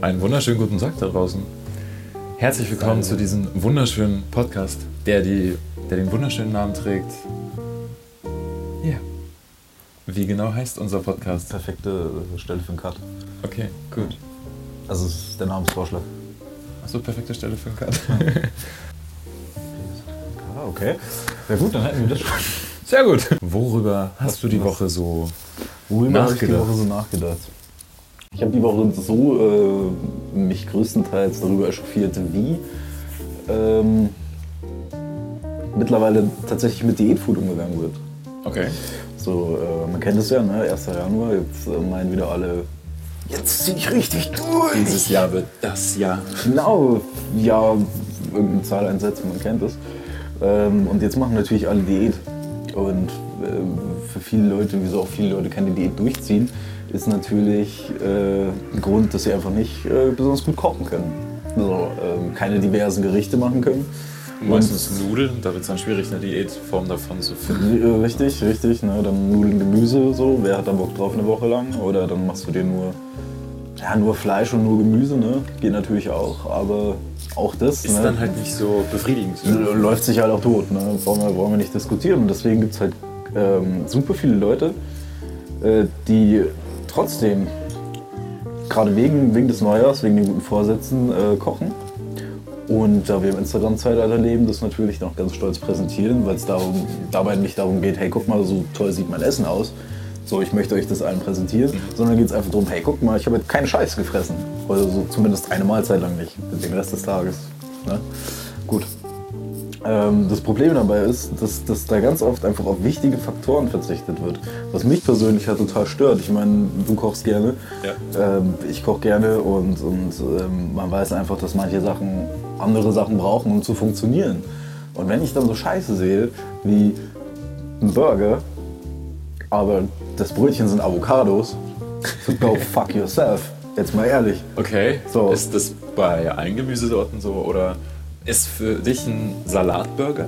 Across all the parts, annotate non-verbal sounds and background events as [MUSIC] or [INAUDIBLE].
Einen wunderschönen guten Tag da draußen. Herzlich willkommen zu diesem wunderschönen Podcast, der, die, der den wunderschönen Namen trägt. Ja. Wie genau heißt unser Podcast? Perfekte Stelle für einen Cut. Okay, gut. Also es ist der Namensvorschlag. Achso, perfekte Stelle für einen Cut. [LAUGHS] Ah, okay. Ja gut, dann hätten wir das schon. Sehr gut. Worüber hast du die Woche so Worüber habe ich die Nachgedacht. Woche so nachgedacht? Ich habe die Woche so äh, mich größtenteils darüber echauffiert, wie ähm, mittlerweile tatsächlich mit Diätfood umgegangen wird. Okay. So, äh, man kennt es ja, ne? 1. Januar, jetzt äh, meinen wieder alle, jetzt zieh ich richtig durch. Dieses Jahr wird das Jahr. Genau, ja, irgendeine Zahl einsetzen, man kennt es. Ähm, und jetzt machen natürlich alle Diät. Und für viele Leute, wieso auch viele Leute keine Diät durchziehen, ist natürlich äh, ein Grund, dass sie einfach nicht äh, besonders gut kochen können. So, ähm, keine diversen Gerichte machen können. Meistens Nudeln, da wird es dann schwierig, eine Diätform davon zu finden. Äh, Richtig, richtig. Ne? Dann Nudeln, Gemüse, so. Wer hat da Bock drauf eine Woche lang? Oder dann machst du dir nur, ja, nur Fleisch und nur Gemüse, ne? Geht natürlich auch, aber auch das. Ist ne? dann halt nicht so befriedigend. läuft sich halt auch tot. Ne? Brauchen, wir, brauchen wir nicht diskutieren. Und deswegen gibt es halt ähm, super viele Leute, äh, die trotzdem, gerade wegen, wegen des Neujahrs, wegen den guten Vorsätzen, äh, kochen. Und da wir im Instagram-Zeitalter leben, das natürlich noch ganz stolz präsentieren, weil es dabei nicht darum geht, hey, guck mal, so toll sieht mein Essen aus. So, ich möchte euch das allen präsentieren, sondern geht es einfach darum, hey, guck mal, ich habe jetzt keinen Scheiß gefressen. Oder so zumindest eine Mahlzeit lang nicht, den Rest des Tages. Ne? Gut. Ähm, das Problem dabei ist, dass, dass da ganz oft einfach auf wichtige Faktoren verzichtet wird. Was mich persönlich halt total stört. Ich meine, du kochst gerne, Ja. ähm, ich koche gerne und, und ähm, man weiß einfach, dass manche Sachen andere Sachen brauchen, um zu funktionieren. Und wenn ich dann so Scheiße sehe, wie ein Burger, aber das Brötchen sind Avocados, so go [LAUGHS] fuck yourself. Jetzt mal ehrlich. Okay. So. Ist das bei allen Gemüsesorten so oder ist für dich ein Salatburger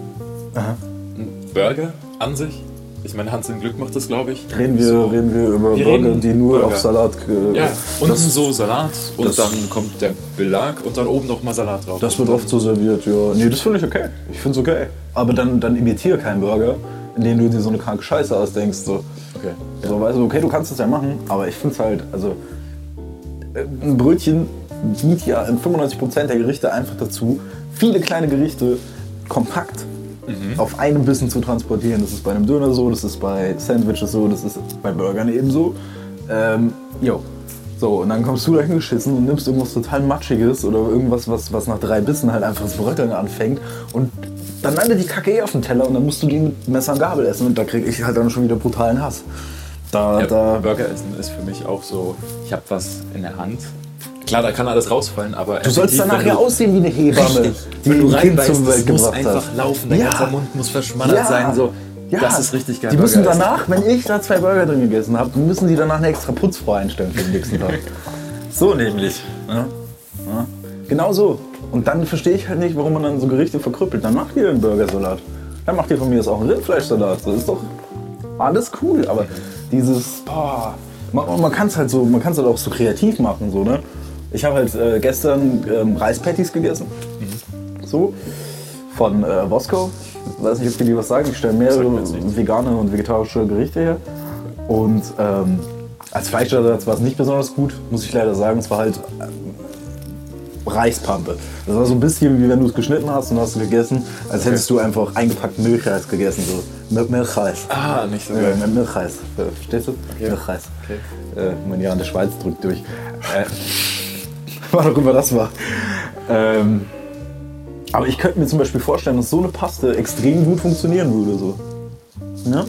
ein Burger an sich? Ich meine, Hans im Glück macht das, glaube ich. Reden wir, So. reden wir über Wir Burger, die nur Burger. auf Salat. Äh, Ja, unten so Salat und dann kommt der Belag und dann oben noch mal Salat drauf. das wird oft so serviert, ja. Nee, das finde ich okay. Ich finde es okay. Aber dann, dann imitiere keinen Burger, in dem du dir so eine kranke Scheiße ausdenkst. So. Okay. So, weißt du, okay, du kannst das ja machen, aber ich finde es halt, also äh, ein Brötchen dient ja in 95% der Gerichte einfach dazu, viele kleine Gerichte kompakt auf einem Bissen zu transportieren. Das ist bei einem Döner so, das ist bei Sandwiches so, das ist bei Burgern ebenso. Ähm, jo. So, und dann kommst du dahin geschissen und nimmst irgendwas total Matschiges oder irgendwas, was, was nach drei Bissen halt einfach das Bröckeln anfängt und dann landet die Kacke eh auf dem Teller und dann musst du die mit Messer und Gabel essen und da kriege ich halt dann schon wieder brutalen Hass. Da, Ja, da, Burger essen ist für mich auch so, ich habe was in der Hand. Klar, da kann alles rausfallen, aber Du sollst danach ja aussehen wie eine Hebamme, Richtig. die Wenn du reinbeißt, das Welt muss einfach hat. laufen, dein Ja. ganzer Mund muss verschmallert Ja. sein. So. Ja. Das ist richtig geil. Die müssen Burger danach, wenn ich da zwei Burger drin gegessen habe, müssen die danach eine extra Putzfrau einstellen für den nächsten Tag. [LAUGHS] so nämlich. Ja. Ja. Genau so. Und dann verstehe ich halt nicht, warum man dann so Gerichte verkrüppelt. Dann macht ihr einen Burgersalat. Dann macht ihr von mir jetzt auch einen Rindfleischsalat. Das ist doch alles cool. Aber dieses, boah, man, man kann es halt so, man kann es halt auch so kreativ machen, so ne. Ich habe halt äh, gestern ähm, Reispatties gegessen. So. Von äh, Bosco. Ich weiß nicht, ob die dir was sagen. Ich stelle mehrere vegane und vegetarische Gerichte her. Und ähm, als Fleischersatz war es nicht besonders gut, muss ich leider sagen. Es war halt ähm, Reispampe. Das war so ein bisschen wie wenn du es geschnitten hast und hast es gegessen, als hättest du einfach eingepackten Milchreis gegessen. So Mil- Milchreis. Ah, nicht so geil. mit Milchreis. Äh, Verstehst du? Milchreis. Okay. Äh, mein Jahr in der Schweiz drückt durch. Äh, [LAUGHS] immer das war. Ähm, aber ich könnte mir zum Beispiel vorstellen, dass so eine Paste extrem gut funktionieren würde. So. Ja?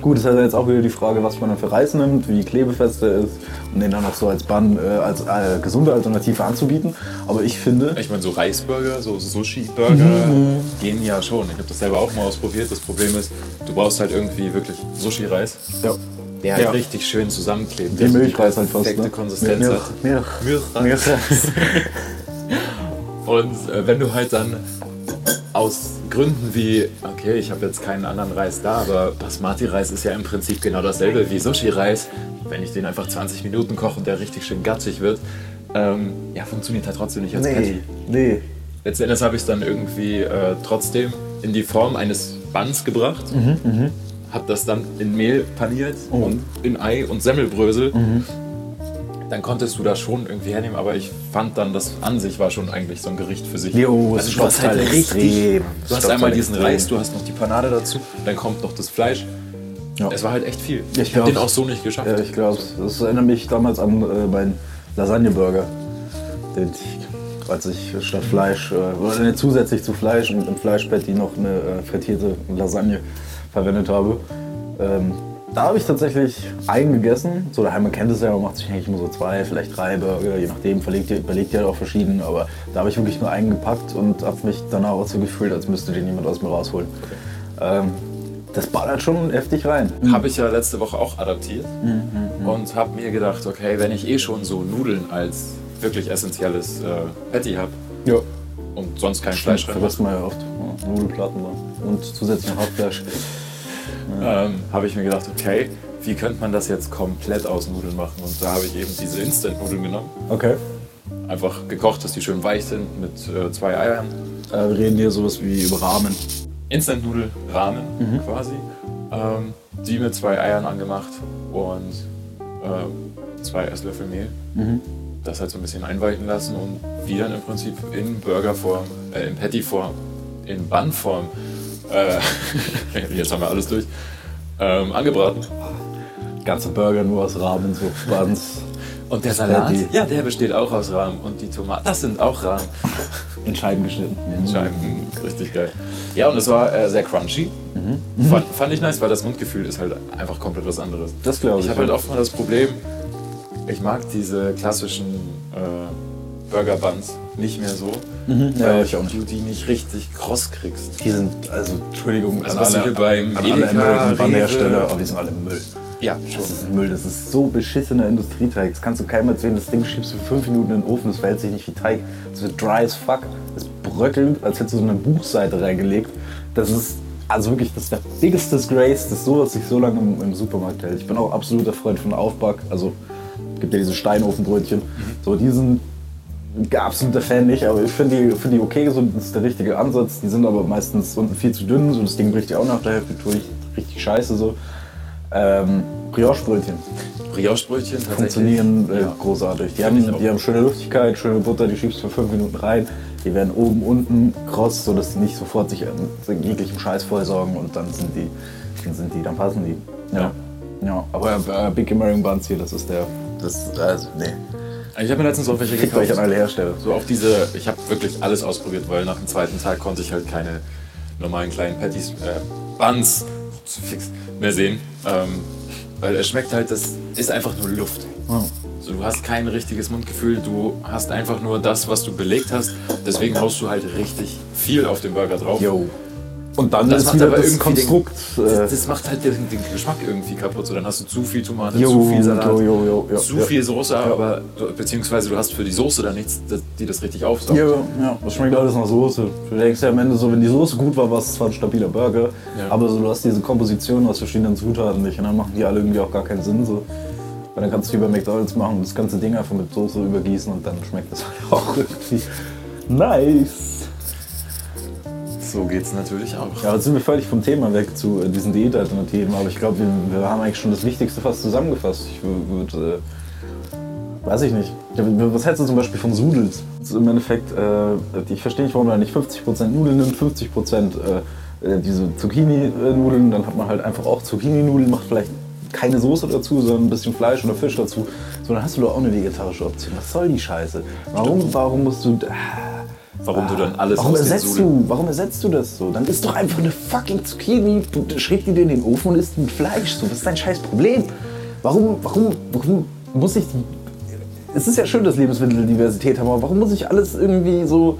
Gut, das ist halt jetzt auch wieder die Frage, was man dann für Reis nimmt, wie klebefest der ist und den dann noch so als Bann, äh, als äh, gesunde Alternative anzubieten. Aber ich finde, Ich meine, so Reisburger, so Sushi-Burger Mhm. gehen ja schon. Ich habe das selber auch mal ausprobiert. Das Problem ist, du brauchst halt irgendwie wirklich Sushi-Reis, ja, der halt Ja. richtig schön zusammenklebt. Die Milchreis halt fast, perfekte ne? Konsistenz Milch- hat. Milch- Milchreis. Milchreis. [LAUGHS] Und äh, wenn du halt dann aus Gründen wie, okay, ich habe jetzt keinen anderen Reis da, aber Basmati-Reis ist ja im Prinzip genau dasselbe wie Sushi-Reis. Wenn ich den einfach 20 Minuten koche und der richtig schön gatzig wird, ähm, ja, funktioniert halt trotzdem nicht als Nee, Patty. nee. Letzten Endes habe ich es dann irgendwie äh, trotzdem in die Form eines Buns gebracht. Habe das dann in Mehl paniert und in Ei und Semmelbrösel. Dann konntest du das schon irgendwie hernehmen, aber ich fand dann, das an sich war schon eigentlich so ein Gericht für sich. Jo, es also du hast halt richtig. extrem. Du hast einmal diesen extrem. Reis, du hast noch die Panade dazu, dann kommt noch das Fleisch. Ja. Es war halt echt viel. Ich Ich habe den auch so nicht geschafft. Ja, ich glaube, das erinnert mich damals an äh, meinen Lasagne-Burger. Den ich, als ich statt Fleisch, äh, zusätzlich zu Fleisch und im Fleischpatty noch eine äh, frittierte Lasagne verwendet habe. Ähm, da habe ich tatsächlich einen gegessen. So daheim, man kennt es ja, man macht sich eigentlich immer so zwei, vielleicht drei Burger, je nachdem, verlegt ihr, überlegt ihr halt auch verschieden. Aber da habe ich wirklich nur einen gepackt und habe mich danach auch so gefühlt, als müsste den jemand aus mir rausholen. Ähm, das ballert schon heftig rein. Habe ich ja letzte Woche auch adaptiert Mhm, und habe mir gedacht, okay, wenn ich eh schon so Nudeln als wirklich essentielles äh, Patty habe Ja. Und sonst kein Fleisch drin vergisst man ja oft. Ja, Nudelplatten und zusätzlich noch Hackfleisch. ähm, habe ich mir gedacht, okay, wie könnte man das jetzt komplett aus Nudeln machen? Und da habe ich eben diese Instant-Nudeln genommen. Okay. Einfach gekocht, dass die schön weich sind mit äh, zwei Eiern. Äh, wir reden hier sowas wie über Rahmen. Instant-Nudel-Rahmen Mhm. quasi. Ähm, die mit zwei Eiern angemacht und äh, zwei Esslöffel Mehl. Mhm. Das halt so ein bisschen einweichen lassen und die dann im Prinzip in Burgerform, äh, in Patty-Form, in Bun-Form, äh, [LAUGHS] jetzt haben wir alles durch, ähm, angebraten. Ganze Burger nur aus Rahmen, so Buns. Und der Salat, Patty. ja, der besteht auch aus Rahmen. Und die Tomaten, das sind auch Rahmen. in Scheiben geschnitten. Scheiben, richtig geil. Ja, und es war äh, sehr crunchy. Mhm. Fand, fand ich nice, weil das Mundgefühl ist halt einfach komplett was anderes. Das glaube ich. Ich habe halt oft mal das Problem, ich mag diese klassischen äh, Burger Buns nicht mehr so, Mhm. ja, weil ich auch nicht. du die nicht richtig kross kriegst. Die sind, also Entschuldigung, Also was alle, hier beim an Edeka, alle American Rewe- Bun-Hersteller, aber die sind alle Müll. Ja, Das ist Müll, das ist so beschissener Industrieteig. Das kannst du keinem erzählen. Das Ding schiebst du für fünf Minuten in den Ofen, das verhält sich nicht wie Teig. Das wird dry as fuck. Das bröckelt, als hättest du so eine Buchseite reingelegt. Das ist also wirklich das ist der biggest disgrace, dass sowas sich so lange im, im Supermarkt hält. Ich bin auch absoluter Freund von Aufback. Also gibt ja diese Steinofenbrötchen. So diesen absoluter Fan nicht, aber ich finde die, find die okay, so, das ist der richtige Ansatz. Die sind aber meistens unten viel zu dünn, so das Ding bricht ja auch nach der Hälfte durch. Richtig scheiße so. Ähm, Brioche-Brötchen Brioche-Brötchen funktionieren äh, Ja. großartig. Die haben, die haben schöne Luftigkeit, schöne Butter, die schiebst du für fünf Minuten rein. Die werden oben, unten kross, sodass die nicht sofort sich an jeglichem Scheiß vollsaugen und dann sind die, dann sind die, dann passen die. Ja. Ja, aber äh, Big American Buns hier, das ist der, das, also, nee. Ich habe mir letztens auch welche euch gekauft. an alle Hersteller. So auf diese, ich habe wirklich alles ausprobiert, weil nach dem zweiten Tag konnte ich halt keine normalen kleinen Patties, äh, Buns fix, mehr sehen. Ähm, weil es schmeckt halt, das ist einfach nur Luft. Ja. So, du hast kein richtiges Mundgefühl, du hast einfach nur das, was du belegt hast. Deswegen haust du halt richtig viel auf den Burger drauf. Yo. Und dann Das ist macht wieder aber das irgendwie den- Konstrukt. äh, Das, das macht halt den, den Geschmack irgendwie kaputt. So, dann hast du zu viel Tomate, Jo, zu viel Salat, jo, jo, jo, zu viel Soße, aber beziehungsweise du hast für die Soße dann nichts, das- die das richtig aufsaugt. Ja, ja, das schmeckt alles nach Soße. Du denkst ja am Ende so, wenn die Soße gut war, war es zwar ein stabiler Burger, Ja. aber so, du hast diese Komposition aus verschiedenen Zutaten nicht und dann machen die alle irgendwie auch gar keinen Sinn. So. Weil dann kannst du wie bei McDonalds machen, das ganze Ding einfach mit Soße übergießen und dann schmeckt das halt [LAUGHS] auch irgendwie nice. So geht's natürlich auch. Ja, jetzt sind wir völlig vom Thema weg zu äh, diesen Diätalternativen, aber ich glaube, wir, wir haben eigentlich schon das Wichtigste fast zusammengefasst. Ich würde, äh, weiß ich nicht. Was hältst du zum Beispiel von Sudels? Ist Im Endeffekt, äh, ich verstehe nicht, warum man nicht 50% Nudeln nimmt, 50% äh, äh, diese Zucchini-Nudeln, dann hat man halt einfach auch Zucchini-Nudeln, macht vielleicht keine Soße dazu, sondern ein bisschen Fleisch oder Fisch dazu. So, dann hast du doch auch eine vegetarische Option. Was soll die Scheiße? Warum, warum musst du... Warum du dann alles Warum ersetzt du, warum ersetzt du das so? Dann isst doch einfach eine fucking Zucchini, du schräg die dir in den Ofen und isst mit Fleisch. So, was ist dein scheiß Problem? Warum, warum, warum muss ich die. Es ist ja schön, dass Lebensmittel Diversität haben, aber warum muss ich alles irgendwie so,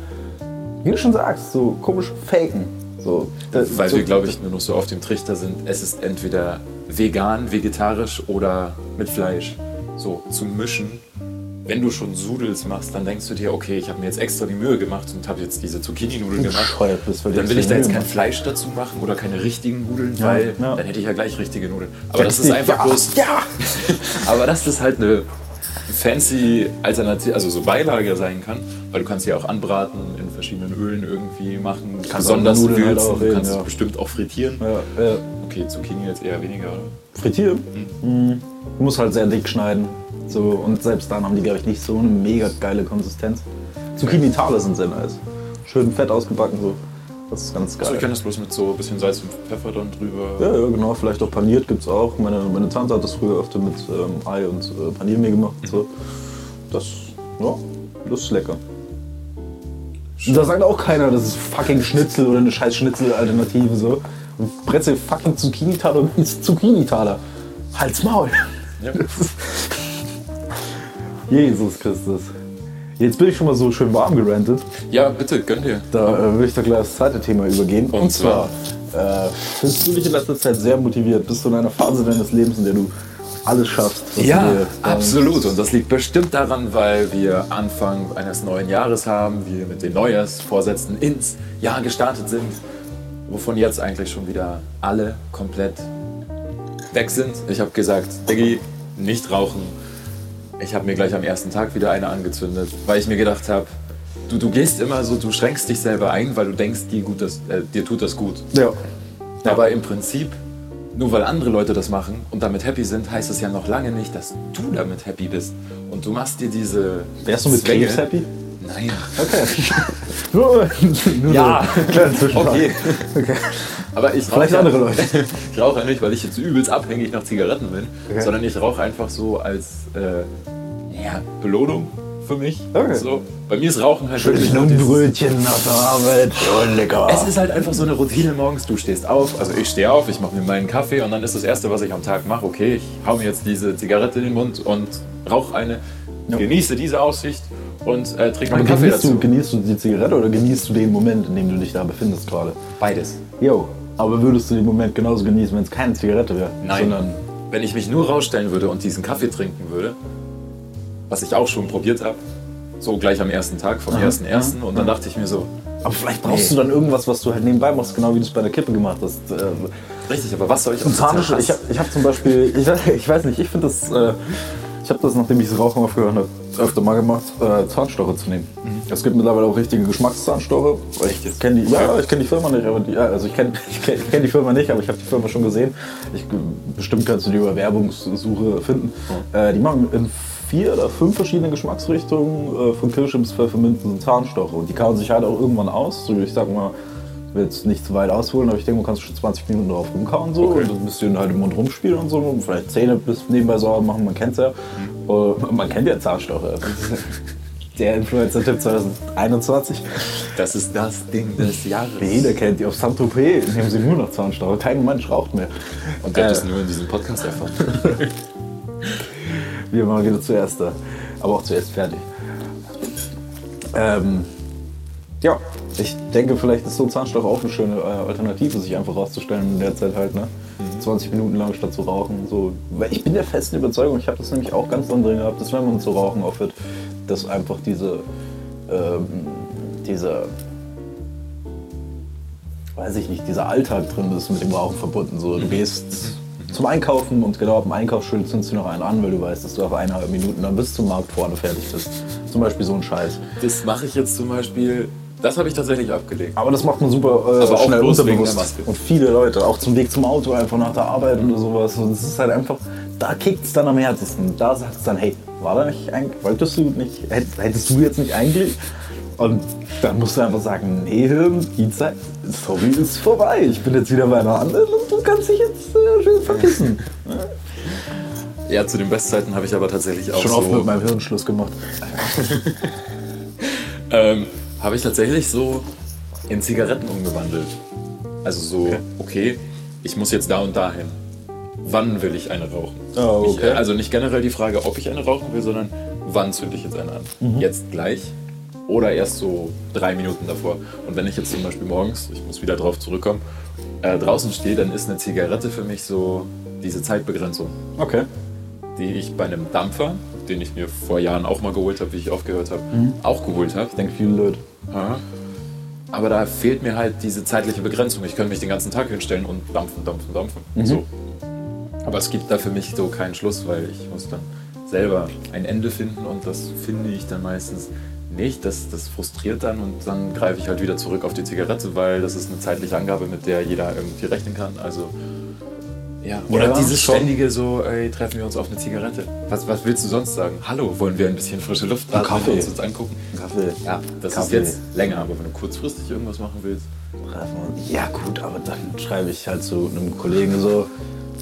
wie du schon sagst, so komisch faken? So, äh, Weil so, wir, glaube ich, nur noch so auf dem Trichter sind, es ist entweder vegan, vegetarisch oder mit Fleisch. So, zum Mischen. Wenn du schon Sudels machst, dann denkst du dir, okay, ich habe mir jetzt extra die Mühe gemacht und habe jetzt diese Zucchini-Nudeln gemacht. bist, Dann will ich da jetzt kein. Fleisch dazu machen oder keine richtigen Nudeln, Ja, weil ja. dann hätte ich ja gleich richtige Nudeln. Aber das ist einfach ja, bloß. Ja! [LAUGHS] Aber das ist halt eine fancy Alternative, also so Beilage sein kann, weil du kannst sie auch anbraten, in verschiedenen Ölen irgendwie machen, Kannst besonders halt würzen, reden, kannst ja. bestimmt auch frittieren. Ja, ja. Okay, Zucchini jetzt eher weniger, oder? Frittieren? Mhm. Du musst halt sehr dick schneiden. So, und selbst dann haben die, glaube ich, nicht so eine mega geile Konsistenz. Zucchini-Tale sind sehr nice. Schön fett ausgebacken, so. Das ist ganz Also ich geil. kenne das bloß mit so ein bisschen Salz und Pfeffer dann drüber. Ja, ja, genau. Vielleicht auch paniert gibt es auch. Meine, meine Tante hat das früher öfter mit ähm, Ei und äh, Paniermehl gemacht. So. Das, ja, das ist lecker. Und da sagt auch keiner, das ist fucking Schnitzel oder eine scheiß Schnitzel-Alternative. So. Brezel fucking Zucchini-Taler und ist Zucchini-Taler. Halt's Maul. Ja. [LAUGHS] Jesus Christus. Jetzt bin ich schon mal so schön warm gerantet. Ja, bitte, gönn dir. Da äh, will ich doch gleich das zweite Thema übergehen. Und Und, zwar, äh, fühlst du dich in letzter Zeit sehr motiviert? Bist du in einer Phase deines Lebens, in der du alles schaffst? was Ja, du dir, äh, absolut. Und das liegt bestimmt daran, weil wir Anfang eines neuen Jahres haben, wir mit den Neujahrsvorsätzen ins Jahr gestartet sind, wovon jetzt eigentlich schon wieder alle komplett weg sind. Ich habe gesagt, Diggi, nicht rauchen. Ich habe mir gleich am ersten Tag wieder eine angezündet, weil ich mir gedacht habe, du, du gehst immer so, du schränkst dich selber ein, weil du denkst, dir, gut, das, äh, dir tut das gut. Ja. Aber im Prinzip, nur weil andere Leute das machen und damit happy sind, heißt es ja noch lange nicht, dass du damit happy bist. Und du machst dir diese. Wärst du mit Zwänge- Krebs happy? Nein. Okay. [LAUGHS] nur, nur Ja. so. Okay. okay. Aber ich Vielleicht rauche andere Leute. [LAUGHS] Ich rauche ja nicht, weil ich jetzt übelst abhängig nach Zigaretten bin, Okay. sondern ich rauche einfach so als äh, ja, Belohnung für mich. Okay. So. Bei mir ist Rauchen halt wirklich Ein dieses- Brötchen nach der Arbeit. Oh, lecker. Es ist halt einfach so eine Routine morgens. Du stehst auf, also ich stehe auf, ich mache mir meinen Kaffee und dann ist das Erste, was ich am Tag mache, okay, ich hau mir jetzt diese Zigarette in den Mund und rauche eine, genieße diese Aussicht und äh, trinke Aber meinen Kaffee genießt dazu. du, genießt du die Zigarette oder genießt du den Moment, in dem du dich da befindest gerade? Beides. Jo. Aber würdest du den Moment genauso genießen, wenn es keine Zigarette wäre? Nein. Sondern Wenn ich mich nur rausstellen würde und diesen Kaffee trinken würde, was ich auch schon probiert habe, so gleich am ersten Tag, vom ersten ersten, und dann dachte ich mir so, Aber vielleicht brauchst Nee. du dann irgendwas, was du halt nebenbei machst, genau wie du es bei der Kippe gemacht hast. Äh, richtig, aber was soll ich und Zahnstocher, ich habe ich hab zum Beispiel, ich, weiß- [LAUGHS] ich weiß nicht, ich finde das, äh, ich habe das, nachdem ich das Rauchen aufgehört habe, öfter mal gemacht, äh, Zahnstocher zu nehmen. Es gibt mittlerweile auch richtige Geschmackszahnstocher. Ich kenne die, ja, ich kenne die Firma nicht, aber die, ja, also ich kenne [LAUGHS] ich kenn, ich kenn die Firma nicht, aber ich habe die Firma schon gesehen. Ich, bestimmt kannst du die über Werbungssuche finden. Äh, die machen in vier oder fünf verschiedenen Geschmacksrichtungen äh, von Kirsche bis Pfefferminze so Zahnstocher. Und die kauen sich halt auch irgendwann aus. So, ich sag mal, will jetzt nicht zu weit ausholen, aber ich denke, man kannst schon 20 Minuten drauf rumkauen so Okay. und ein bisschen halt im Mund rumspielen und so und vielleicht Zähne bis nebenbei sauber machen, man kennt's ja. Äh, man kennt ja Zahnstocher. [LAUGHS] Der Influencer-Tipp 2021. Das ist das Ding des Jahres. Jeder kennt die. Auf Saint-Tropez nehmen sie nur noch Zahnstocher. Kein Mensch raucht mehr. Und der hat Äh. das nur in diesem Podcast erfahren. [LAUGHS] Wir machen wieder zuerst da. Aber auch zuerst fertig. Ähm, ja, ich denke, vielleicht ist so ein Zahnstocher auch eine schöne äh, Alternative, sich einfach rauszustellen in der Zeit halt, ne? 20 Minuten lang statt zu rauchen. So. Weil ich bin der festen Überzeugung, ich habe das nämlich auch ganz lang drin gehabt, dass wenn man zu rauchen aufhört, dass einfach diese, ähm, dieser, weiß ich nicht, dieser Alltag drin ist mit dem Rauchen verbunden. So, du gehst zum Einkaufen und genau auf dem Einkaufsschild zündest du noch einen an, weil du weißt, dass du auf eineinhalb Minuten dann bis zum Markt vorne fertig bist. Zum Beispiel so ein Scheiß. Das mache ich jetzt zum Beispiel, das habe ich tatsächlich abgelegt. Aber das macht man super äh, Aber auch schnell unterbewusst. Und viele Leute, auch zum Weg zum Auto, einfach nach der Arbeit oder sowas. Und es ist halt einfach, da kickt es dann am härtesten. Da sagt es dann, hey, war da nicht eigentlich, wolltest du nicht, hätt- hättest du jetzt nicht eigentlich? Und dann musst du einfach sagen, nee, Hirn, die Zeit, sorry, ist vorbei. Ich bin jetzt wieder bei einer anderen und du kannst dich jetzt äh, schön verpissen. Ja, zu den Bestzeiten habe ich aber tatsächlich auch Schon so... oft mit meinem Hirn Schluss gemacht. [LAUGHS] ähm, habe ich tatsächlich so in Zigaretten umgewandelt. Also so, okay, ich muss jetzt da und dahin. Wann will ich eine rauchen? Ah, okay. Ich, also nicht generell die Frage, ob ich eine rauchen will, sondern wann zünde ich jetzt eine an? Mhm. Jetzt gleich oder erst so drei Minuten davor. Und wenn ich jetzt zum Beispiel morgens, ich muss wieder drauf zurückkommen, äh, draußen stehe, dann ist eine Zigarette für mich so diese Zeitbegrenzung, Okay. die ich bei einem Dampfer, den ich mir vor Jahren auch mal geholt habe, wie ich aufgehört habe, Mhm. auch geholt habe. Ich denke, viele Leute. Ja. Aber da fehlt mir halt diese zeitliche Begrenzung. Ich könnte mich den ganzen Tag hinstellen und dampfen, dampfen, dampfen. Mhm. So. Aber es gibt da für mich so keinen Schluss, weil ich muss dann selber ein Ende finden und das finde ich dann meistens nicht. Das, das frustriert dann und dann greife ich halt wieder zurück auf die Zigarette, weil das ist eine zeitliche Angabe, mit der jeder irgendwie rechnen kann. Also ja, oder Ja, dieses schon. ständige so, ey, treffen wir uns auf eine Zigarette. Was, was willst du sonst sagen? Hallo, wollen wir ein bisschen frische Luft atmen Kaffee. und uns uns angucken? Kaffee. Ja, das ist Kaffee. jetzt länger, aber wenn du kurzfristig irgendwas machen willst. ja gut, aber dann schreibe ich halt zu einem Kollegen so,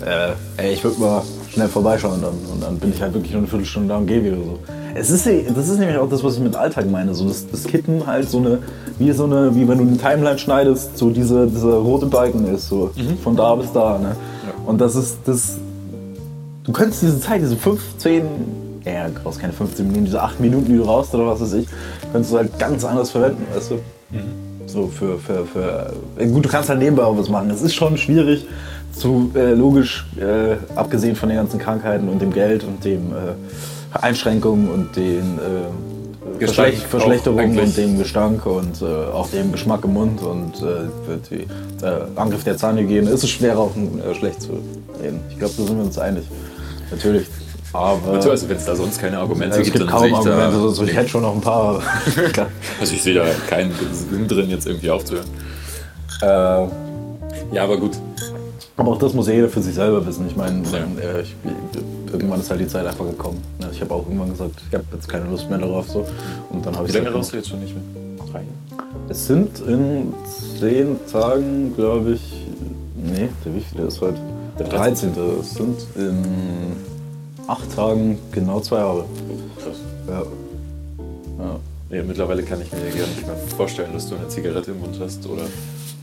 äh, ey, ich würde mal schnell vorbeischauen und dann, und dann bin ich halt wirklich nur eine Viertelstunde da und gehe wieder so. Es ist, das ist nämlich auch das, was ich mit Alltag meine. So das, das Kitten halt so eine, wie so eine, wie wenn du eine Timeline schneidest, so diese, dieser rote Balken ist, so von da bis da. Ne? Und das ist, das, du könntest diese Zeit, diese 15, ja, du brauchst keine 15 Minuten, diese 8 Minuten, die du raus oder was weiß ich, könntest du halt ganz anders verwenden, weißt du? So für, für, für, äh, gut, du kannst halt nebenbei auch was machen. Es ist schon schwierig, zu äh, logisch, äh, abgesehen von den ganzen Krankheiten und dem Geld und den äh, Einschränkungen und den Gestank Verschlech auch Verschlechterungen eigentlich. und dem Gestank und äh, auch dem Geschmack im Mund und äh, die, Angriff der Zahnhygiene ist es schwer, auch äh, schlecht zu reden. Ich glaube, da sind wir uns einig. Natürlich. Aber Also, wenn es da sonst keine Argumente es gibt, gibt dann kaum Argumente. da, Also ich hätte schon noch ein paar. [LAUGHS] Also ich sehe da keinen Sinn drin, jetzt irgendwie aufzuhören. äh, Ja, aber gut. Aber auch das muss jeder für sich selber wissen. Ich meine, Ja. ich, irgendwann ist halt die Zeit einfach gekommen. Ich habe auch irgendwann gesagt, ich habe jetzt keine Lust mehr darauf. So. Und dann Wie lange gesagt, rauchst du jetzt schon nicht mehr? Drei? Es sind in zehn Tagen, glaube ich. Nee, der wie viel ist heute? Der Der 13. Es sind in acht Tagen genau zwei Jahre. Krass. Ja. ja. Ja, mittlerweile kann ich mir ja gar nicht mehr vorstellen, dass du eine Zigarette im Mund hast oder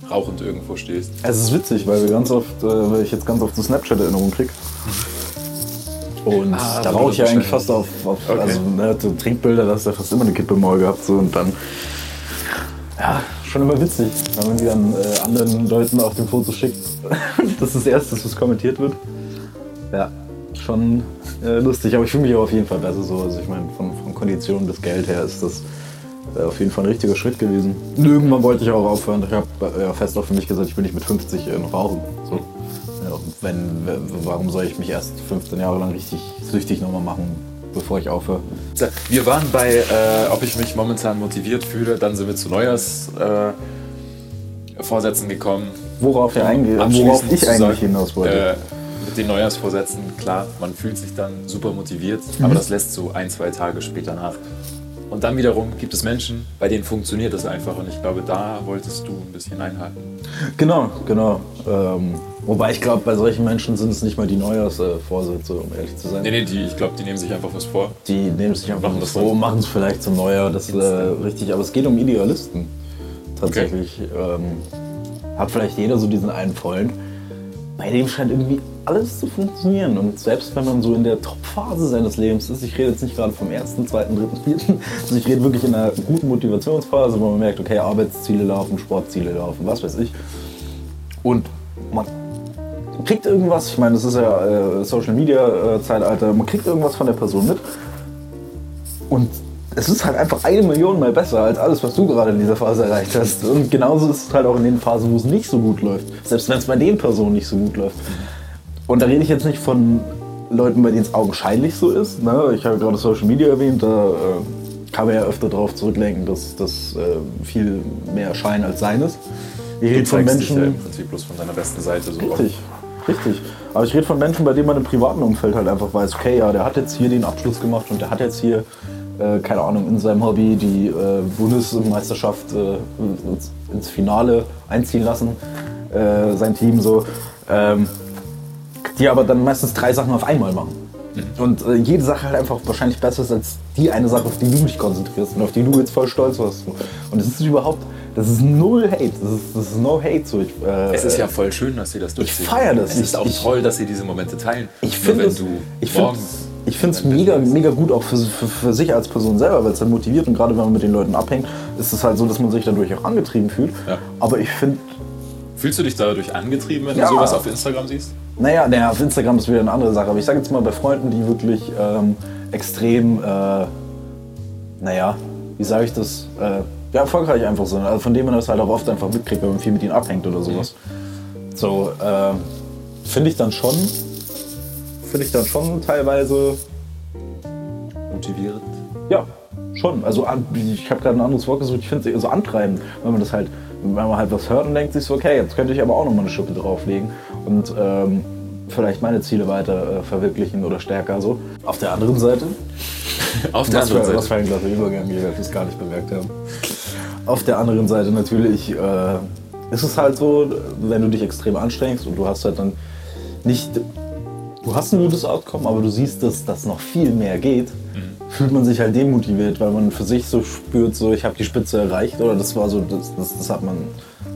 rauchend irgendwo stehst. Es ist witzig, weil wir ganz oft, äh, weil ich jetzt ganz oft so Snapchat-Erinnerungen kriege. Und Ah, da wo rauche ich ja eigentlich fast auf, auf Okay. also ne, so Trinkbilder, da hast du ja fast immer eine Kippe im Maul gehabt. So, und dann, ja, schon immer witzig, wenn man die dann äh, anderen Leuten auf dem Foto schickt. [LAUGHS] das ist das Erste, was kommentiert wird. Ja, schon äh, lustig, aber ich fühle mich auch auf jeden Fall besser so. Also ich meine, von, von Konditionen bis Geld her ist das äh, auf jeden Fall ein richtiger Schritt gewesen. Irgendwann wollte ich auch aufhören. Ich habe ja fest auch für mich gesagt, ich will nicht mit 50 äh, noch rauchen. So. Ja, wenn, warum soll ich mich erst 15 Jahre lang richtig süchtig nochmal machen, bevor ich aufhöre? Wir waren bei, äh, ob ich mich momentan motiviert fühle, dann sind wir zu Neujahrsvorsätzen äh, gekommen. Worauf, wir einge worauf ich eigentlich sagen, hinaus wollte. Äh, mit den Neujahrsvorsätzen, klar, man fühlt sich dann super motiviert, aber Mhm. das lässt so ein, zwei Tage später nach. Und dann wiederum gibt es Menschen, bei denen funktioniert das einfach und ich glaube, da wolltest du ein bisschen einhaken. Genau, genau. Ähm, wobei ich glaube, bei solchen Menschen sind es nicht mal die Neujahrsvorsätze, um ehrlich zu sein. Nee, nee, die, ich glaube, die nehmen sich einfach was vor. Die nehmen sich einfach Machen das vor, machen es vielleicht zum Neujahr, das ist äh, richtig. Aber es geht um Idealisten. Tatsächlich. Ähm, hat vielleicht jeder so diesen einen Freund, bei dem scheint irgendwie alles zu funktionieren. Und selbst wenn man so in der Top-Phase seines Lebens ist, ich rede jetzt nicht gerade vom ersten, zweiten, dritten, vierten, [LAUGHS] also ich rede wirklich in einer guten Motivationsphase, wo man merkt, okay, Arbeitsziele laufen, Sportziele laufen, was weiß ich. Und man kriegt irgendwas, ich meine, das ist ja äh, Social Media äh, Zeitalter, man kriegt irgendwas von der Person mit und es ist halt einfach eine Million mal besser als alles, was du gerade in dieser Phase erreicht hast. Und genauso ist es halt auch in den Phasen, wo es nicht so gut läuft. Selbst wenn es bei den Personen nicht so gut läuft. Und da rede ich jetzt nicht von Leuten, bei denen es augenscheinlich so ist. Ne? Ich habe gerade Social Media erwähnt, da äh, kann man ja öfter darauf zurücklenken, dass das äh, viel mehr Schein als Sein ist. Ich rede von zeigst dich ja Menschen. im Prinzip bloß von deiner besten Seite. So Richtig, richtig. Aber ich rede von Menschen, bei denen man im privaten Umfeld halt einfach weiß, okay, ja, der hat jetzt hier den Abschluss gemacht und der hat jetzt hier, äh, keine Ahnung, in seinem Hobby die äh, Bundesmeisterschaft äh, ins, ins Finale einziehen lassen, äh, sein Team so. Ähm, die aber dann meistens drei Sachen auf einmal machen. Und äh, jede Sache halt einfach wahrscheinlich besser ist als die eine Sache, auf die du dich konzentrierst und auf die du jetzt voll stolz warst. Und es ist überhaupt, das ist null Hate, das ist, das ist no Hate. So, ich, äh, Es ist ja voll schön, dass sie das durchziehen. feier das. Es ist Ich- auch ich- toll, dass sie diese Momente teilen. Ich finde es ich morgens ich mega, mega gut auch für, für, für sich als Person selber, weil es dann motiviert und gerade wenn man mit den Leuten abhängt, ist es halt so, dass man sich dadurch auch angetrieben fühlt. Ja. Aber ich finde, Fühlst du dich dadurch angetrieben, wenn Ja. du sowas auf Instagram siehst? naja, naja, auf Instagram ist wieder eine andere Sache, aber ich sage jetzt mal bei Freunden, die wirklich ähm, extrem, äh, naja, wie sage ich das, äh, ja, erfolgreich einfach sind. Also von denen man das halt auch oft einfach mitkriegt, wenn man viel mit ihnen abhängt oder sowas. So, äh, finde ich dann schon, finde ich dann schon teilweise motiviert? Ja, schon. Also ich habe gerade ein anderes Wort gesucht. Ich finde es so antreiben, wenn man das halt, wenn man halt was hört und denkt sich so, okay, jetzt könnte ich aber auch noch mal eine Schippe drauflegen und ähm, vielleicht meine Ziele weiter äh, verwirklichen oder stärker so. Auf der anderen Seite, [LAUGHS] Auf der was für, anderen was für Seite. ein glatter Übergang, werdet es gar nicht bemerkt haben. Auf der anderen Seite natürlich äh, ist es halt so, wenn du dich extrem anstrengst und du hast halt dann nicht, du hast ein gutes Outcome, aber du siehst, dass das noch viel mehr geht, fühlt man sich halt demotiviert, weil man für sich so spürt, so ich habe die Spitze erreicht oder das war so, das, das, das hat man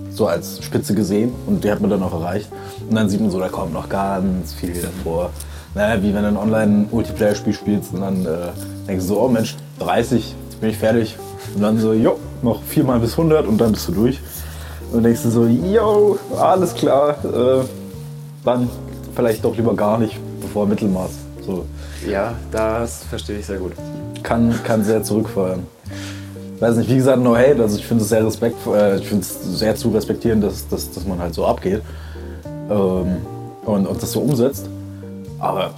so als Spitze gesehen und die hat man dann auch erreicht. Und dann sieht man so, da kommt noch ganz viel davor. Naja, wie wenn du ein Online-Multiplayer-Spiel spielst und dann äh, denkst du so, oh Mensch, 30, jetzt bin ich fertig. Und dann so, jo, noch viermal bis 100 und dann bist du durch. Und denkst du so, yo, alles klar, äh, dann vielleicht doch lieber gar nicht, bevor Mittelmaß. So, Ja, das verstehe ich sehr gut. kann, kann sehr zurückfeuern. Weiß nicht, wie gesagt, no hate, also ich finde es sehr respekt, äh, ich finde es sehr zu respektieren, dass, dass, dass man halt so abgeht ähm, und, und das so umsetzt. Aber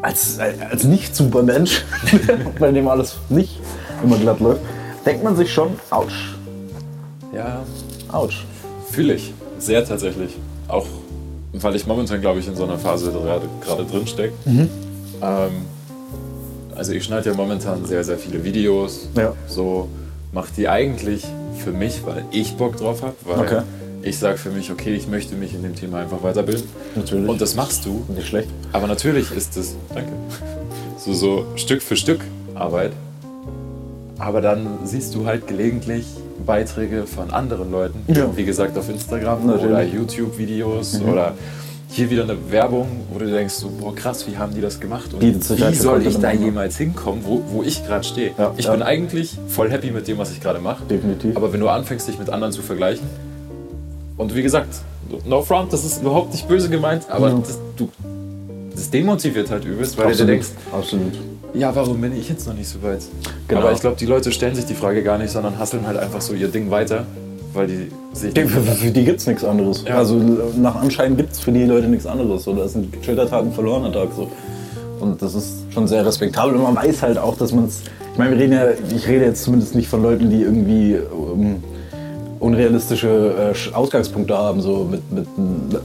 als, als Nicht-Supermensch, [LAUGHS] bei dem alles nicht immer glatt läuft, denkt man sich schon, ouch, Ja, ouch. fühle ich. Sehr tatsächlich. Auch weil ich momentan, glaube ich, in so einer Phase gerade, drin stecke. Ähm, also ich schneide ja momentan sehr, sehr viele Videos. Ja. So mache die eigentlich für mich, weil ich Bock drauf habe. Weil Okay. ich sage für mich, okay, ich möchte mich in dem Thema einfach weiterbilden. Natürlich. Und das machst du. Nicht schlecht. Aber natürlich ist es, danke, so, so Stück für Stück Arbeit. Aber dann siehst du halt gelegentlich Beiträge von anderen Leuten, Ja. wie gesagt auf Instagram Natürlich. oder YouTube-Videos Mhm. oder hier wieder eine Werbung, wo du denkst, so, boah krass, wie haben die das gemacht und wie soll ich da jemals hinkommen, wo, wo ich gerade stehe. Ja, ich ja. bin eigentlich voll happy mit dem, was ich gerade mache. Definitiv. Aber wenn du anfängst, dich mit anderen zu vergleichen, und wie gesagt, no front, das ist überhaupt nicht böse gemeint, aber das, du, das demotiviert halt übelst, weil du dir denkst, absolut. Ja, warum bin ich jetzt noch nicht so weit? Genau. Aber ich glaube, die Leute stellen sich die Frage gar nicht, sondern hasseln halt einfach so ihr Ding weiter, weil die sich. Für, für, für die gibt es nichts anderes. Ja. Also nach Anschein gibt es für die Leute nichts anderes. So, das ist ein gechillter Tag, ein verlorener Tag. So. Und das ist schon sehr respektabel. Und man weiß halt auch, dass man es. Ich meine, wir reden ja, ich rede jetzt zumindest nicht von Leuten, die irgendwie ähm, unrealistische äh, Ausgangspunkte haben, so mit, mit äh,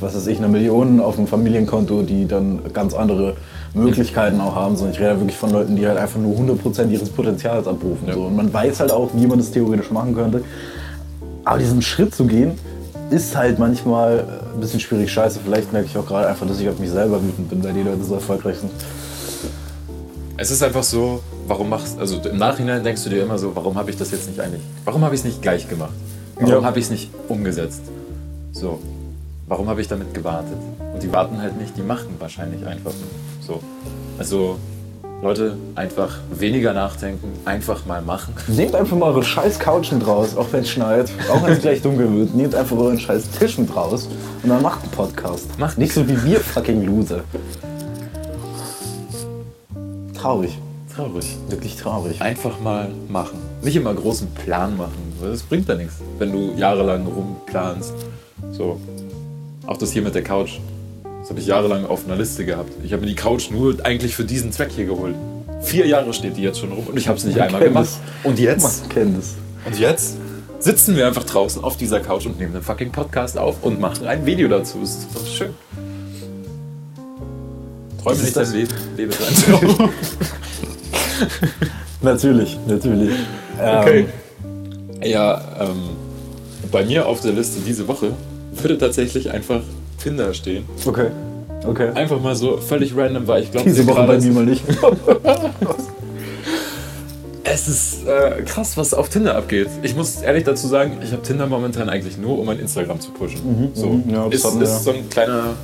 was weiß ich, einer Million auf dem Familienkonto, die dann ganz andere Möglichkeiten auch haben. Sondern ich rede wirklich von Leuten, die halt einfach nur 100% ihres Potenzials abrufen. Ja. So. Und man weiß halt auch, wie man das theoretisch machen könnte. Aber diesen Schritt zu gehen, ist halt manchmal äh, ein bisschen schwierig. Scheiße, vielleicht merke ich auch gerade einfach, dass ich auf mich selber wütend bin, weil die Leute so erfolgreich sind. Es ist einfach so, warum machst Also im Nachhinein denkst du dir immer so, warum habe ich das jetzt nicht eigentlich. Warum habe ich es nicht gleich gemacht? Warum Ja. habe ich es nicht umgesetzt? So. Warum habe ich damit gewartet? Und die warten halt nicht, die machen wahrscheinlich einfach. So. Also, Leute, einfach weniger nachdenken, einfach mal machen. Nehmt einfach mal eure scheiß Couchen draus, auch wenn es schneit, auch wenn es gleich dunkel wird. Nehmt einfach euren scheiß Tischen draus und dann macht einen Podcast. Macht Nicht so wie wir fucking Loser. Traurig. Traurig. Wirklich traurig. Einfach mal machen. Nicht immer großen Plan machen, weil das bringt ja nichts, wenn du jahrelang rumplanst. So. Auch das hier mit der Couch. Das habe ich jahrelang auf einer Liste gehabt. Ich habe mir die Couch nur eigentlich für diesen Zweck hier geholt. Vier Jahre steht die jetzt schon rum und ich habe es nicht Man einmal gemacht. es. Und jetzt? Man kennt es. Und jetzt sitzen wir einfach draußen auf dieser Couch und nehmen einen fucking Podcast auf und machen ein Video dazu. Das ist doch schön. Träume nicht dein? Leben, lebe [LAUGHS] dein Traum. Natürlich, natürlich. Okay. Ähm, Ja, ähm, bei mir auf der Liste diese Woche würde tatsächlich einfach Tinder stehen. okay. Okay. Einfach mal so völlig random, weil ich glaube, Diese Woche bei mir mal nicht. [LAUGHS] es ist äh, krass, was auf Tinder abgeht. Ich muss ehrlich dazu sagen, ich habe Tinder momentan eigentlich nur, um mein Instagram zu pushen. so. mhm. Ja, das ist, ist ja. so ein kleiner.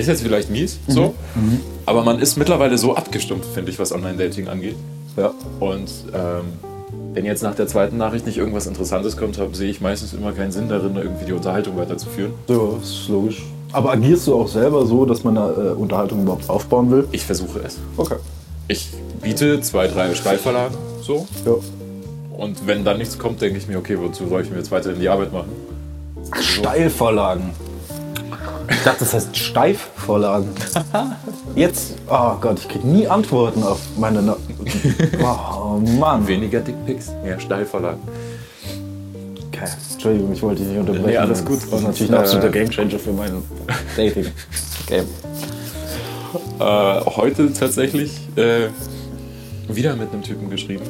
Ist jetzt vielleicht mies, Mhm. so. Aber man ist mittlerweile so abgestumpft, finde ich, was Online-Dating angeht. ja. Und ähm, wenn jetzt nach der zweiten Nachricht nicht irgendwas Interessantes kommt, hab, sehe ich meistens immer keinen Sinn darin, irgendwie die Unterhaltung weiterzuführen. Ja, ist logisch. Aber agierst du auch selber so, dass man da äh, Unterhaltung überhaupt aufbauen will? Ich versuche es. Okay. Ich biete zwei, drei Steilverlagen so. Ja. Und wenn dann nichts kommt, denke ich mir, okay, wozu soll ich mir jetzt weiter in die Arbeit machen? Steilvorlagen. Ich dachte, das heißt Steifvorlagen. Jetzt, oh Gott, ich krieg nie Antworten auf meine. No oh Mann. Weniger Dickpics, mehr Steilvorlagen. Okay. Entschuldigung, ich wollte dich nicht unterbrechen. Nee, alles gut. Das war natürlich ein absoluter äh, Gamechanger für mein Dating-Game. Äh, heute tatsächlich äh, wieder mit einem Typen geschrieben,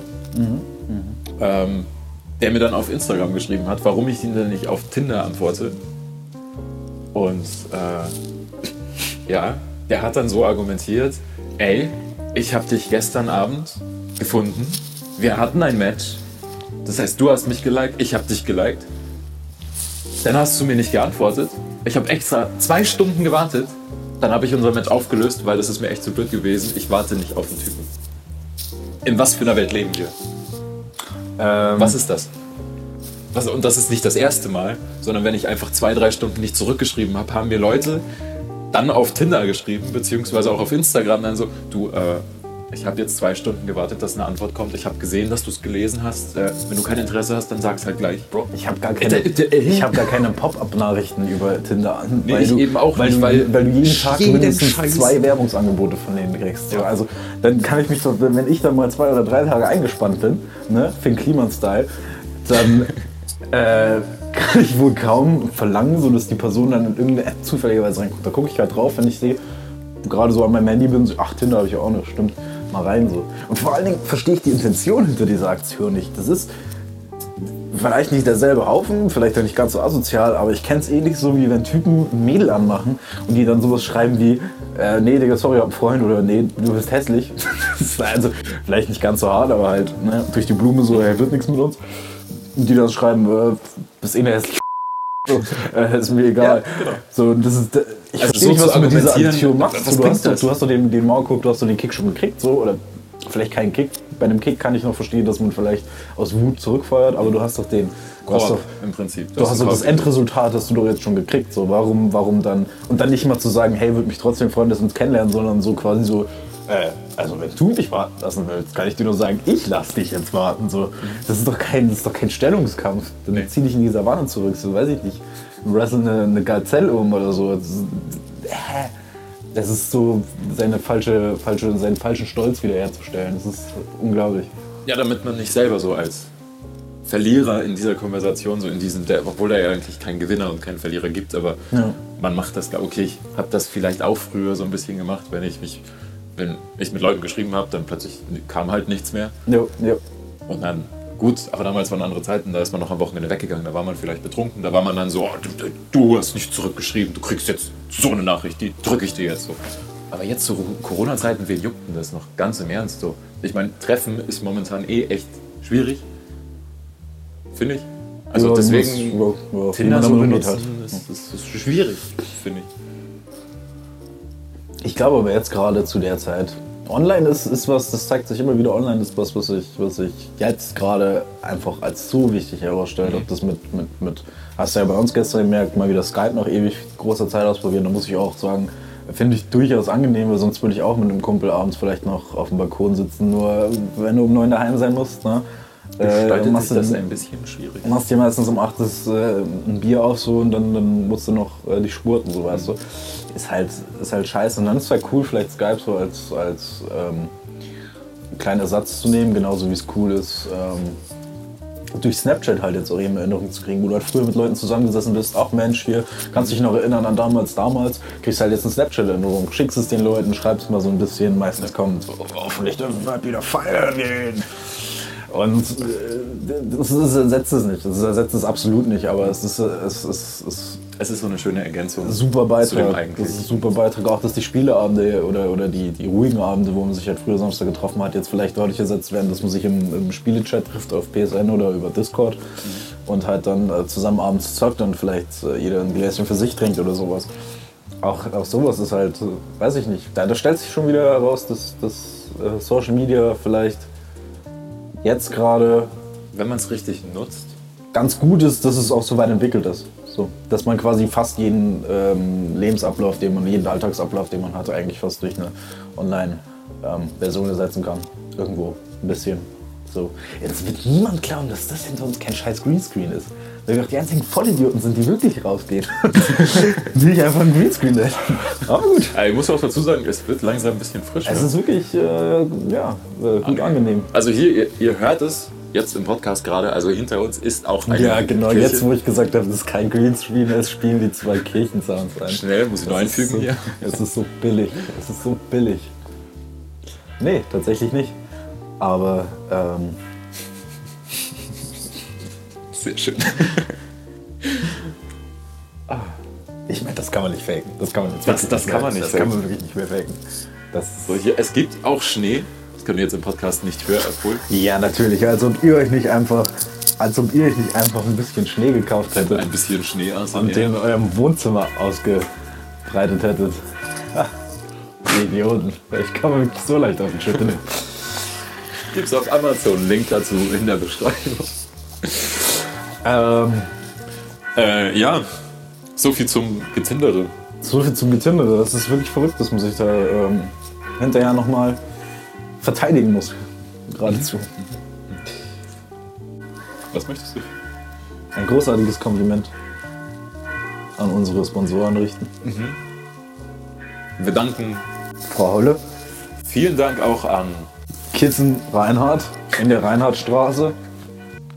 Ähm, der mir dann auf Instagram geschrieben hat, warum ich ihn denn nicht auf Tinder antworte. Und äh, ja, der hat dann so argumentiert, ey, ich habe dich gestern Abend gefunden, wir hatten ein Match, das heißt, du hast mich geliked, ich habe dich geliked. Dann hast du mir nicht geantwortet. Ich habe extra zwei Stunden gewartet. Dann habe ich unser Match aufgelöst, weil das ist mir echt zu blöd gewesen. Ich warte nicht auf den Typen. In was für einer Welt leben wir? Ähm, Was ist das? Was, und das ist nicht das erste Mal, sondern wenn ich einfach zwei, drei Stunden nicht zurückgeschrieben habe, haben mir Leute dann auf Tinder geschrieben, beziehungsweise auch auf Instagram dann so, du, äh, ich habe jetzt zwei Stunden gewartet, dass eine Antwort kommt. Ich habe gesehen, dass du es gelesen hast. Äh, wenn du kein Interesse hast, dann sag's halt gleich. Bro, ich habe gar keine, Äh, äh, äh, ich hab gar keine Pop-up-Nachrichten über Tinder an. Nee, ich eben auch weil nicht, du, weil weil du jeden Tag jeden mindestens Scheiß- zwei Werbungsangebote von denen kriegst. So, also dann kann ich mich doch, wenn ich dann mal zwei oder drei Tage eingespannt bin, ne, Finn Kliman-Style, dann [LAUGHS] äh, [LAUGHS] kann ich wohl kaum verlangen, so dass die Person dann in irgendeine App zufälligerweise reinguckt. Da gucke ich halt drauf, wenn ich sehe, gerade so an meinem Handy bin, so, ach, Tinder habe ich auch noch, stimmt, mal rein so. Und vor allen Dingen verstehe ich die Intention hinter dieser Aktion nicht. Das ist vielleicht nicht derselbe Haufen, vielleicht auch nicht ganz so asozial, aber ich kenne es ähnlich so, wie wenn Typen ein Mädel anmachen und die dann sowas schreiben wie, äh, nee, Digga, sorry, hab einen Freund oder nee, du bist hässlich. [LAUGHS] Also vielleicht nicht ganz so hart, aber halt ne, durch die Blume so, hey, wird nichts mit uns. Die dann schreiben, äh, bist eh eine [LAUGHS] so, äh, ist mir egal. So, das ist, ich Also verstehe so nicht, was du mit dieser Aktion machst. du, hast doch, das? du hast doch den, den Maulkorb, du hast doch den Kick schon gekriegt, so, oder vielleicht keinen Kick. Bei einem Kick kann ich noch verstehen, dass man vielleicht aus Wut zurückfeuert, aber du hast doch den. Du hast, doch, im Prinzip. du hast doch das. Endresultat, hast du doch jetzt schon gekriegt. So, warum, warum dann? Und dann nicht mal zu sagen, hey, würde mich trotzdem freuen, dass wir uns kennenlernen, sondern so quasi so, äh, also wenn du mich warten lassen willst, kann ich dir nur sagen, ich lass dich jetzt warten. So, das ist doch kein, das ist doch kein Stellungskampf. Dann Nee. zieh dich in die Savanne zurück, so weiß ich nicht. Wrestle eine, eine Gazelle um oder so. Das ist, äh, das ist so seine falsche, falsche, seinen falschen Stolz wiederherzustellen. Das ist unglaublich. Ja, damit man nicht selber so als Verlierer in dieser Konversation, so in diesem, der, obwohl da ja eigentlich keinen Gewinner und keinen Verlierer gibt, aber Ja. man macht das, okay, ich habe das vielleicht auch früher so ein bisschen gemacht, wenn ich mich, wenn ich mit Leuten geschrieben habe, dann plötzlich kam halt nichts mehr Jo, jo. und dann, gut, aber damals waren andere Zeiten, da ist man noch am Wochenende weggegangen, da war man vielleicht betrunken, da war man dann so, oh, du, du hast nicht zurückgeschrieben, du kriegst jetzt so eine Nachricht, die drücke ich dir jetzt so. Aber jetzt zu Corona-Zeiten, wen juckt denn das noch ganz im Ernst so? Ich meine, Treffen ist momentan eh echt schwierig, finde ich. Also Ja, deswegen muss- ja, ja, Tinder man so benutzen, halt. ist, ist, ist schwierig, finde ich. Ich glaube aber jetzt gerade zu der Zeit. Online ist, ist was, das zeigt sich immer wieder online, ist was, was ich, was ich jetzt gerade einfach als so wichtig herausstellt. Ob das mit, mit, mit, hast du ja bei uns gestern gemerkt, mal wieder Skype nach ewig großer Zeit ausprobieren. Da muss ich auch sagen, finde ich durchaus angenehm, weil sonst würde ich auch mit einem Kumpel abends vielleicht noch auf dem Balkon sitzen. Nur wenn du um neun daheim sein musst, ne? Gestaltet machst sich du- das ein bisschen schwierig. machst dir meistens um 8 das, äh, ein Bier auf so und dann, dann musst du noch äh, die Spurten, so weißt du. Ist halt, ist halt scheiße. Und dann ist es halt cool, vielleicht Skype so als, als ähm, kleinen Ersatz zu nehmen, genauso wie es cool ist, ähm, durch Snapchat halt jetzt auch eben Erinnerungen zu kriegen, wo du halt früher mit Leuten zusammengesessen bist, ach Mensch, hier, kannst dich noch erinnern an damals, damals, kriegst halt jetzt eine Snapchat-Erinnerung, schickst es den Leuten, schreibst mal so ein bisschen, meistens kommt, so, hoffentlich dürfen wir bald wieder feiern gehen. Und äh, das, das ersetzt es nicht, das ersetzt es absolut nicht, aber es ist, es ist, es ist Es ist so eine schöne Ergänzung. super Beitrag. eigentlich. Das ist ein super Beitrag. Auch, dass die Spieleabende oder, oder die, die ruhigen Abende, wo man sich halt früher Samstag getroffen hat, jetzt vielleicht deutlich ersetzt werden, dass man sich im, im Spielechat trifft auf PSN oder über Discord und halt dann äh, zusammen abends zockt und vielleicht äh, jeder ein Gläschen für sich trinkt oder sowas. Auch, auch sowas ist halt, äh, weiß ich nicht. Da, da stellt sich schon wieder heraus, dass, dass äh, Social Media vielleicht jetzt gerade Wenn man es richtig nutzt, ganz gut ist, dass es auch so weit entwickelt ist. So, dass man quasi fast jeden ähm, Lebensablauf, den man, jeden Alltagsablauf, den man hat, eigentlich fast durch eine Online-Version ersetzen kann. Irgendwo ein bisschen. So. Jetzt wird niemand glauben, dass das hinter uns kein scheiß Greenscreen ist. Weil wir auch die einzigen Vollidioten sind, die wirklich rausgehen. [LAUGHS] die nicht einfach einen Greenscreen hätten. Aber gut. Ja, ich muss auch dazu sagen, es wird langsam ein bisschen frisch. Es ne? ist wirklich äh, ja, äh, gut angenehm. Also hier, ihr, ihr hört es jetzt im Podcast gerade, also hinter uns ist auch eine Ja, genau. Kirche. Jetzt, wo ich gesagt habe, das ist kein Greenscreen ist, spielen die zwei Kirchensounds ein. Schnell, muss ich noch Es ist einfügen so, hier. Es ist so billig. Es ist so billig. Nee, tatsächlich nicht. Aber ähm, Sehr schön. [LAUGHS] ich meine, das kann man nicht faken. Das kann man jetzt Das- das nicht kann mehr- man nicht Das faken. kann man wirklich nicht mehr faken. So, hier, es gibt auch Schnee. Das können wir jetzt im Podcast nicht hören, obwohl. ja, natürlich. Als ob ihr euch nicht einfach, als ob ihr euch nicht einfach ein bisschen Schnee gekauft hättet Ein bisschen Schnee aus und den in eurem Wohnzimmer ausgebreitet hättet. Idioten. Ich kann man wirklich so leicht auf den Schütte nehmen. Gibt es auf Amazon. Link dazu in der Beschreibung. Ähm, Äh, ja, so viel zum Gezindere. So viel zum Getindere. Das ist wirklich verrückt, dass man sich da ähm, hinterher nochmal verteidigen muss. Geradezu. Was möchtest du? Ein großartiges Kompliment an unsere Sponsoren richten. Wir danken Frau Holle, vielen Dank auch an. Kissen Reinhardt in der Reinhardtstraße.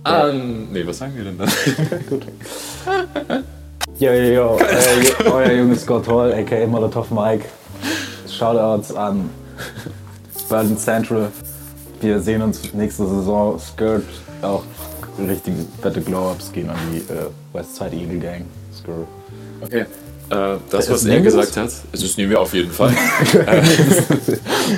An nee, was sagen wir denn da? [LAUGHS] Gut. Jo, jo, jo. Äh, euer Junge Scott Hall, aka Molotov Mike. Shoutouts an Berlin Central. Wir sehen uns nächste Saison. Skirt, auch richtige fette Glow-Ups gehen an die äh, Westside Eagle Gang. Skirt. Okay. Äh, das, was er gesagt hat, das nehmen wir auf jeden Fall. [LAUGHS] Äh,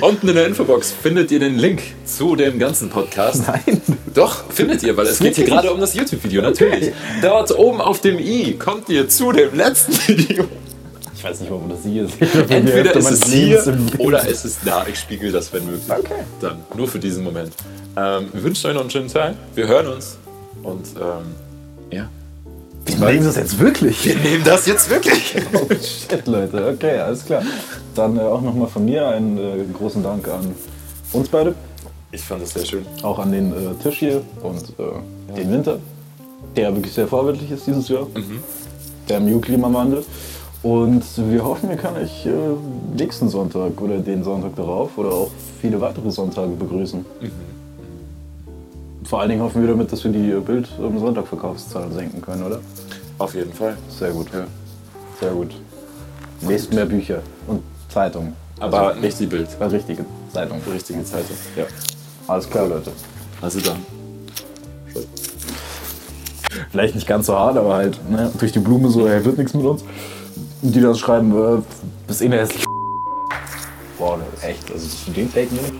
[LAUGHS] Unten in der Infobox findet ihr den Link zu dem ganzen Podcast. Nein. Doch, findet ihr, weil es geht hier gerade um das YouTube-Video, natürlich. Dort oben auf dem i kommt ihr zu dem letzten [LAUGHS] Video. Ich weiß nicht, warum das hier ist. Entweder ist es hier oder es ist da. Ich spiegel das, wenn möglich. Okay. Dann, nur für diesen Moment. Ähm, wir wünschen euch noch einen schönen Tag. Wir hören uns. Und ähm, ja. Wir nehmen das jetzt wirklich. Wir nehmen das jetzt wirklich. [LAUGHS] Oh shit, Leute. Okay, alles klar. Dann äh, auch nochmal von mir einen äh, großen Dank an uns beide. Ich fand das sehr schön. Auch an den äh, Tisch hier und äh, den Winter, der wirklich sehr vorbildlich ist dieses Jahr. Der Mew-Klimawandel. Und wir hoffen, wir können euch äh, nächsten Sonntag oder den Sonntag darauf oder auch viele weitere Sonntage begrüßen. Vor allen Dingen hoffen wir damit, dass wir die äh, Bild- am Sonntag Verkaufszahlen senken können, oder? Auf jeden Fall. Sehr gut. Ja. Sehr gut. Lest mehr Bücher und Zeitungen. Aber nicht die Bild. Richtige Zeitungen. Die richtige Zeitung. Ja. Alles klar, Leute. Also dann. Vielleicht nicht ganz so hart, aber halt ne, durch die Blume so, hey, wird nichts mit uns. Und die dann schreiben, äh, bist eh eine hässliche Boah, echt, also zu den Taken nicht.